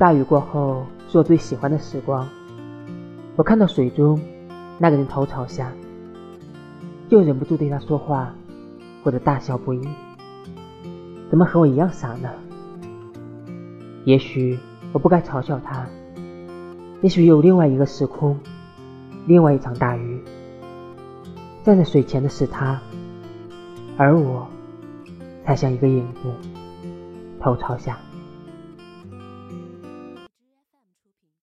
大雨过后是我最喜欢的时光。我看到水中那个人头朝下，就忍不住对他说话，或者大笑不已。怎么和我一样傻呢？也许我不该嘲笑他。也许有另外一个时空，另外一场大雨。站在水前的是他，而我，才像一个影子，头朝下。